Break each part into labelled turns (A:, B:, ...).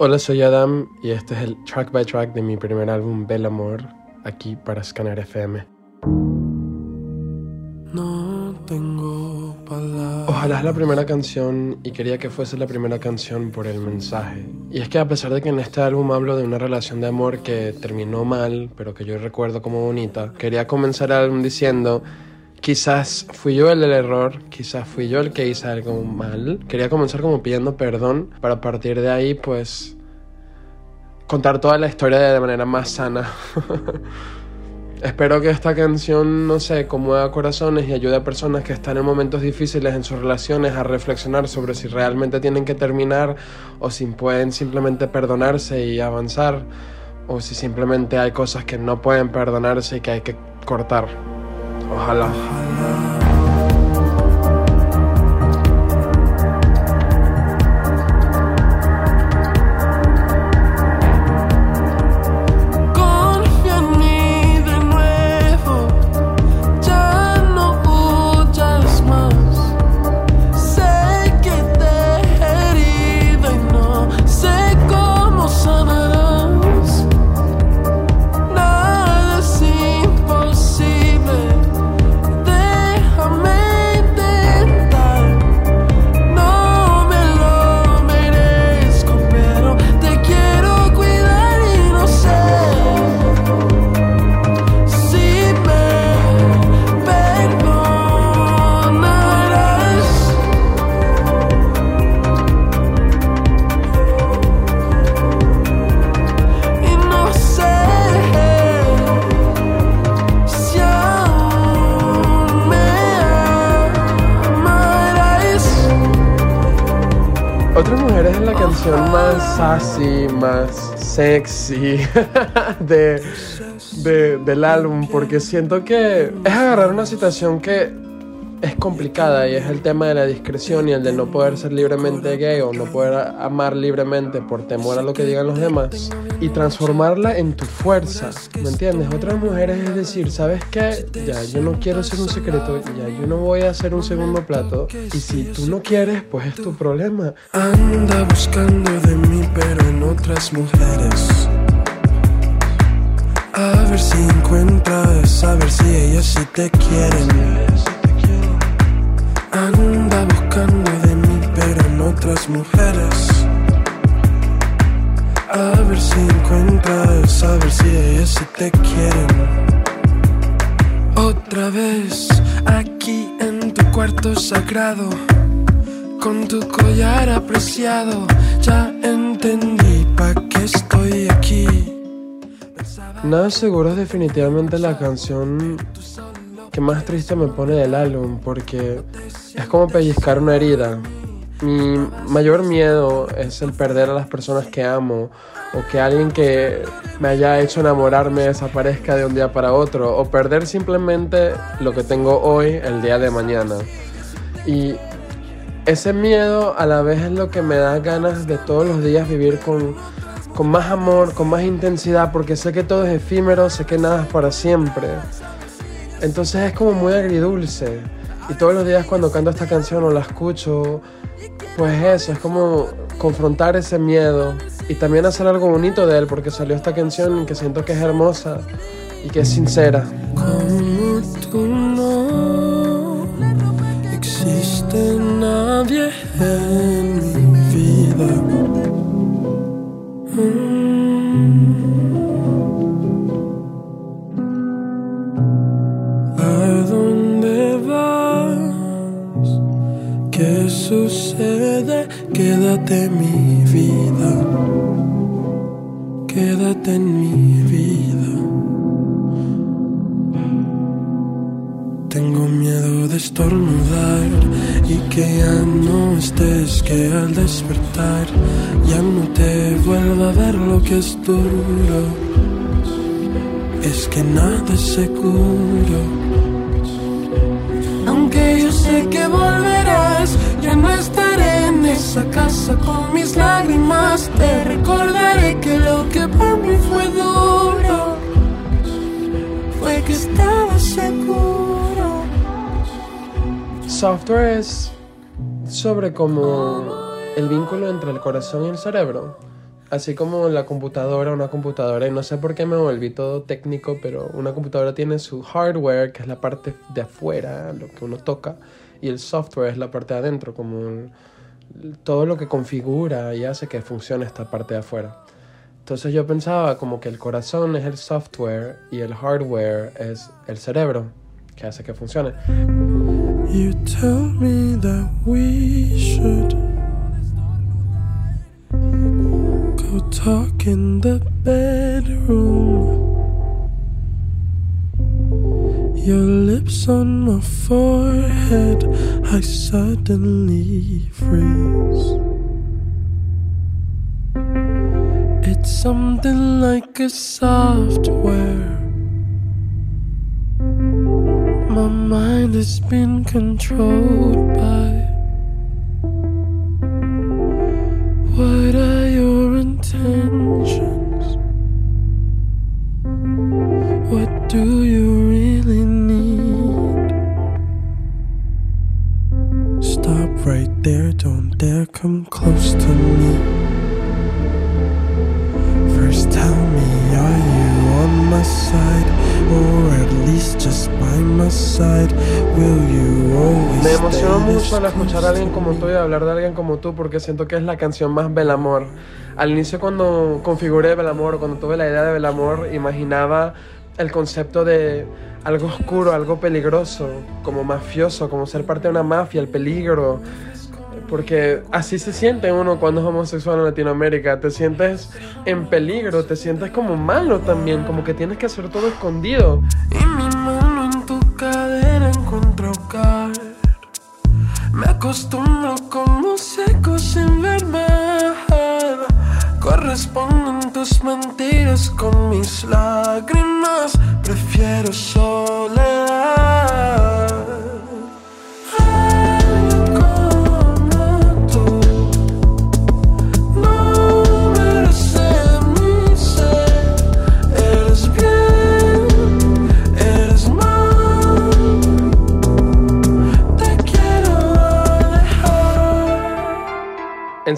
A: Hola, soy Adam y este es el track by track de mi primer álbum Bel Amor, aquí para Scanner FM.
B: No tengo palabras.
A: Ojalá es la primera canción y quería que fuese la primera canción por el mensaje. Y es que a pesar de que en este álbum hablo de una relación de amor que terminó mal, pero que yo recuerdo como bonita, quería comenzar el álbum diciendo quizás fui yo el del error, quizás fui yo el que hice algo mal. Quería comenzar como pidiendo perdón para partir de ahí pues contar toda la historia de manera más sana. Espero que esta canción, no sé, conmueva corazones y ayude a personas que están en momentos difíciles en sus relaciones a reflexionar sobre si realmente tienen que terminar o si pueden simplemente perdonarse y avanzar o si simplemente hay cosas que no pueden perdonarse y que hay que cortar. Ojalá.
B: Confía más
A: sassy, más sexy de- del álbum, porque siento que es agarrar una situación que es complicada y es el tema de la discreción y el de no poder ser libremente gay o no poder amar libremente por temor a lo que digan los demás y transformarla en tu fuerza, ¿me entiendes? Otras mujeres es decir, ¿sabes qué? Ya, yo no quiero ser un secreto, ya, yo no voy a hacer un segundo plato y si tú no quieres, pues es tu problema.
B: Anda buscando de mí, pero en otras mujeres. A ver si encuentras, a ver si ellas sí te quieren. Anda buscando de mí, pero en otras mujeres. A ver si encuentras, a ver si ellas sí te quieren. Otra vez, aquí en tu cuarto sagrado. Con tu collar apreciado, ya entendí pa' qué estoy aquí.
A: Nada seguro es definitivamente la canción que más triste me pone del álbum porque es como pellizcar una herida. Mi mayor miedo es el perder a las personas que amo o que alguien que me haya hecho enamorarme desaparezca de un día para otro o perder simplemente lo que tengo hoy el día de mañana. Y ese miedo a la vez es lo que me da ganas de todos los días vivir con, con más amor, con más intensidad, porque sé que todo es efímero, sé que nada es para siempre. Entonces es como muy agridulce. Y todos los días cuando canto esta canción o la escucho, pues eso, es como confrontar ese miedo y también hacer algo bonito de él, porque salió esta canción que siento que es hermosa y que es sincera.
B: Como tú no existe nadie sucede? Quédate en mi vida. Quédate en mi vida. Tengo miedo de estornudar y que ya no estés, que al despertar ya no te vuelva a ver lo que es duro. Es que nada es seguro. Aunque yo sé que no esa casa con mis lágrimas. Te recordaré que lo que para mí fue duro fue que estaba seguro.
A: Software es sobre como el vínculo entre el corazón y el cerebro. Así como la computadora, una computadora, y no sé por qué me volví todo técnico, pero una computadora tiene su hardware, que es la parte de afuera, lo que uno toca, y el software es la parte de adentro, como todo lo que configura y hace que funcione esta parte de afuera. Entonces yo pensaba como que el corazón es el software y el hardware es el cerebro que hace que funcione.
B: Your lips on my forehead, I suddenly freeze. It's something like a software. My mind has been controlled by. What are your intentions? What do you come close to me.
A: Me emocionó mucho al escuchar a alguien como tú y hablar de alguien como tú porque siento que es la canción más Belamor. Al inicio cuando configuré Belamor, cuando tuve la idea de Belamor, imaginaba el concepto de algo oscuro, algo peligroso, como mafioso, como ser parte de una mafia, el peligro, porque así se siente uno cuando es homosexual en Latinoamérica. Te sientes en peligro, te sientes como malo también, como que tienes que hacer todo escondido.
B: Y mi mano en tu cadera encuentro caer. Me acostumbro como seco sin ver Corresponden tus mentiras con mis lágrimas. Prefiero soledad.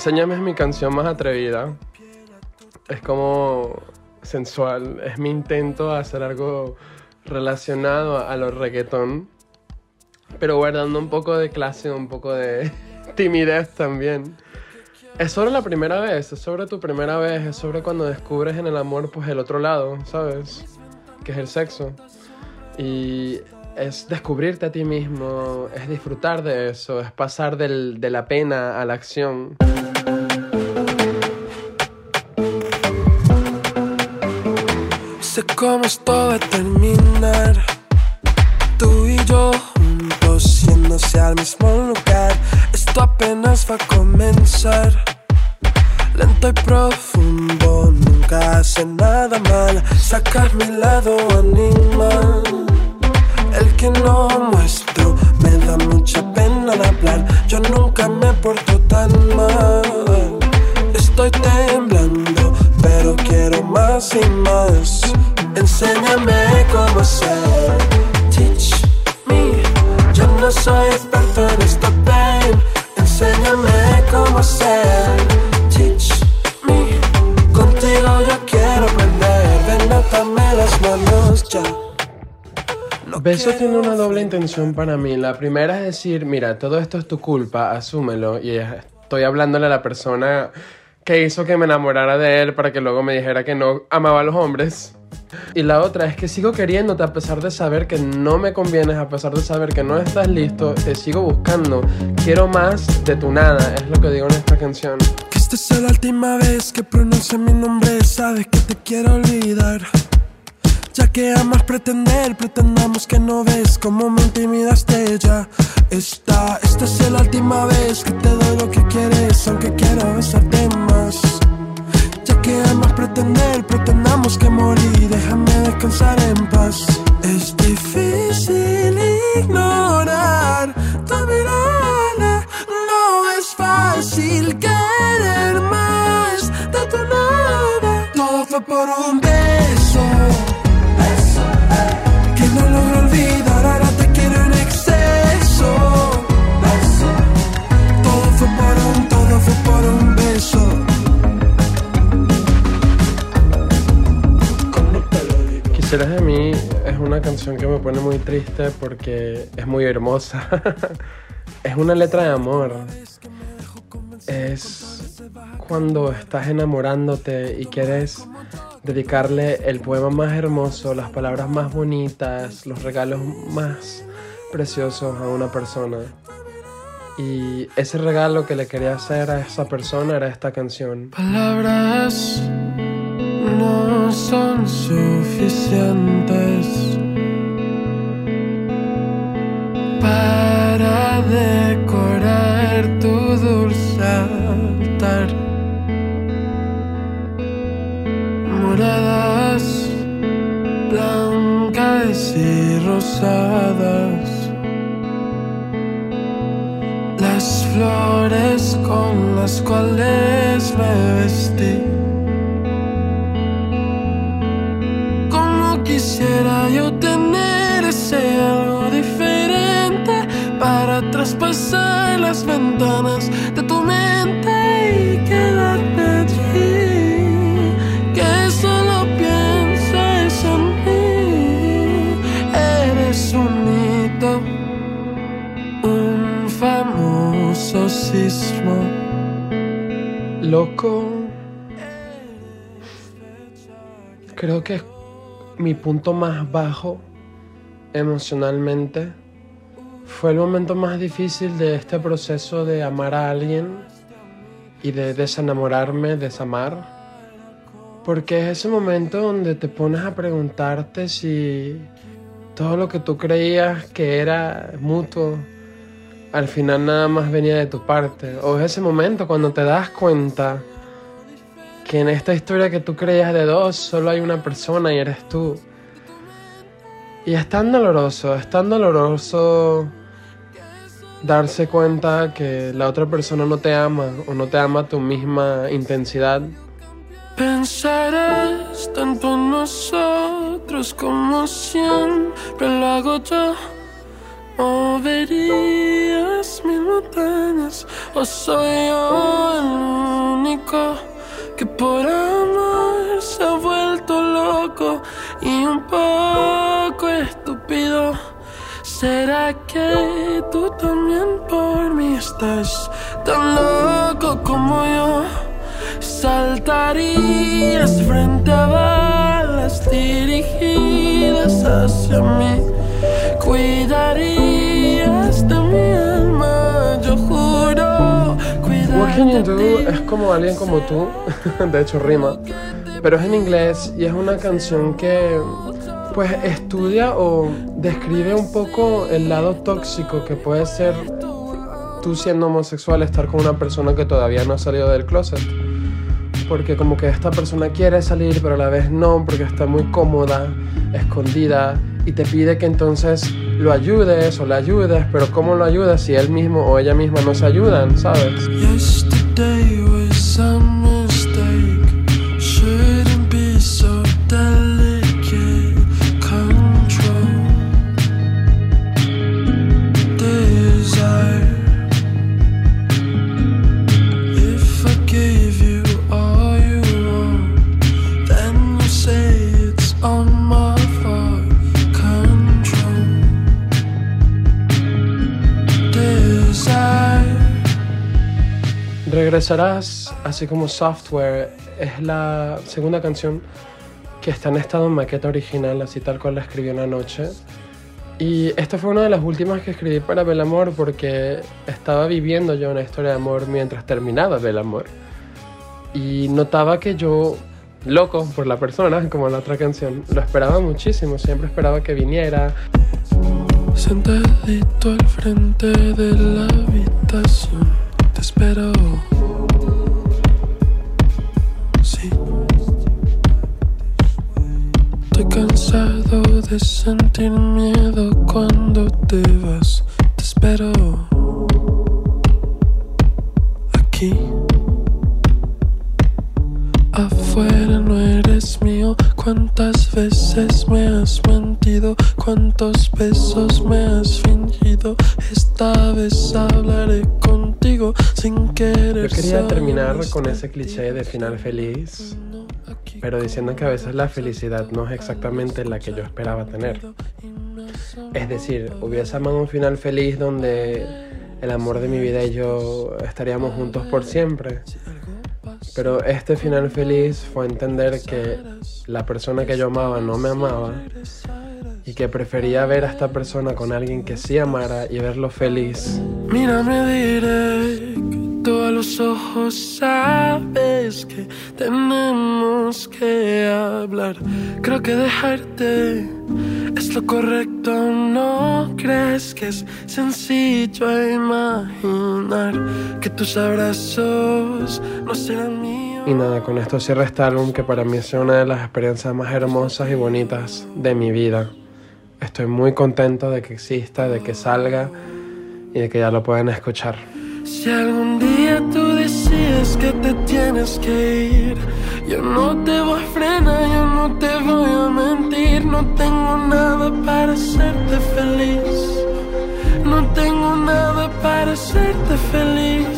A: Enséñame es mi canción más atrevida. Es como sensual. Es mi intento de hacer algo relacionado a los reggaetón. Pero guardando un poco de clase, un poco de timidez también. Es sobre la primera vez, es sobre tu primera vez, es sobre cuando descubres en el amor pues el otro lado, ¿sabes? Que es el sexo. Y es descubrirte a ti mismo, es disfrutar de eso, es pasar del, de la pena a la acción.
B: Sé cómo esto va a terminar. Tú y yo juntos yéndose al mismo lugar. Esto apenas va a comenzar. Lento y profundo, nunca hace nada mal. Sacar mi lado animal
A: Beso tiene una doble intención para mí. La primera es decir, mira, todo esto es tu culpa, asúmelo. Y estoy hablándole a la persona que hizo que me enamorara de él para que luego me dijera que no amaba a los hombres. Y la otra es que sigo queriéndote a pesar de saber que no me convienes, a pesar de saber que no estás listo, te sigo buscando. Quiero más de tu nada, es lo que digo en esta canción.
B: Que esta sea la última vez que pronuncie mi nombre, sabes que te quiero olvidar. Ya que amas pretender, pretendamos que no ves cómo me intimidaste ya. Esta, esta es la última vez que te doy lo que quieres, aunque quiero besarte más. Ya que amas pretender, pretendamos que morí, déjame descansar en paz. Es difícil ignorar tu mirada, no es fácil querer más de tu nada. Todo fue por un
A: es una canción que me pone muy triste porque es muy hermosa. es una letra de amor. Es cuando estás enamorándote y quieres dedicarle el poema más hermoso, las palabras más bonitas, los regalos más preciosos a una persona. Y ese regalo que le quería hacer a esa persona era esta canción.
B: Palabras no son suficientes para decorar tu dulce altar. Moradas, blancas y rosadas. Las flores con las cuales me vestí. Quisiera yo tener ese algo diferente para traspasar las ventanas de tu mente y quedarme allí. Que solo pienses en mí. Eres un hito, un famoso sismo.
A: Loco. Creo que mi punto más bajo emocionalmente fue el momento más difícil de este proceso de amar a alguien y de desenamorarme, desamar. Porque es ese momento donde te pones a preguntarte si todo lo que tú creías que era mutuo, al final nada más venía de tu parte. O es ese momento cuando te das cuenta que en esta historia que tú creías de dos solo hay una persona y eres tú. Y es tan doloroso, es tan doloroso darse cuenta que la otra persona no te ama o no te ama a tu misma intensidad.
B: Pensarás tanto en nosotros como siempre lo hago yo. Moverías mil montañas o soy yo el único que por amor se ha vuelto loco y un poco estúpido. ¿Será que tú también por mí estás tan loco como yo? Saltarías frente a balas dirigidas hacia mí. Cuidarías
A: Can You Do es como alguien como tú, de hecho rima, pero es en inglés y es una canción que pues estudia o describe un poco el lado tóxico que puede ser tú siendo homosexual estar con una persona que todavía no ha salido del closet. Porque como que esta persona quiere salir pero a la vez no porque está muy cómoda, escondida y te pide que entonces lo ayudes o le ayudes, pero ¿cómo lo ayudas si él mismo o ella misma no se ayudan, sabes? Regresarás, así como Software, es la segunda canción que está en estado en maqueta original, así tal cual la escribí una noche. Y esta fue una de las últimas que escribí para Belamor porque estaba viviendo yo una historia de amor mientras terminaba Belamor. Y notaba que yo, loco por la persona, como en la otra canción, lo esperaba muchísimo, siempre esperaba que viniera,
B: Sentadito al frente de la habitación, te espero. Estoy cansado de sentir miedo cuando te vas, te espero. Aquí. Afuera no eres mío. ¿Cuántas veces me has mentido? ¿Cuántos besos me has fingido? Esta vez hablaré contigo sin querer.
A: Yo quería terminar con ese cliché de final feliz. Pero diciendo que a veces la felicidad no es exactamente la que yo esperaba tener. Es decir, hubiese amado un final feliz donde el amor de mi vida y yo estaríamos juntos por siempre. Pero este final feliz fue entender que la persona que yo amaba no me amaba y que prefería ver a esta persona con alguien que sí amara y verlo feliz.
B: Mírame directo a los ojos, sabes que tenemos que hablar. Creo que dejarte es lo correcto, ¿no crees que es sencillo imaginar que tus abrazos no serán míos?
A: Y nada, con esto cierra este álbum que para mí es una de las experiencias más hermosas y bonitas de mi vida. Estoy muy contento de que exista, de que salga y de que ya lo puedan escuchar.
B: Si algún día decides que te tienes que ir, yo no te voy a frenar, yo no te voy a mentir, no tengo nada para hacerte feliz, no tengo nada para hacerte feliz.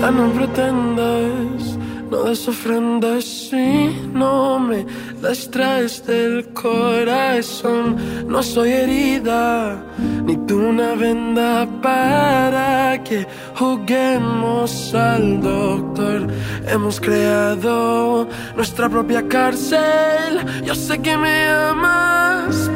B: Ya no pretendas, no des ofrendas si no me las traes del corazón. No soy herida, ni tú una venda para que juguemos al doctor. Hemos creado nuestra propia cárcel. Yo sé que me amas,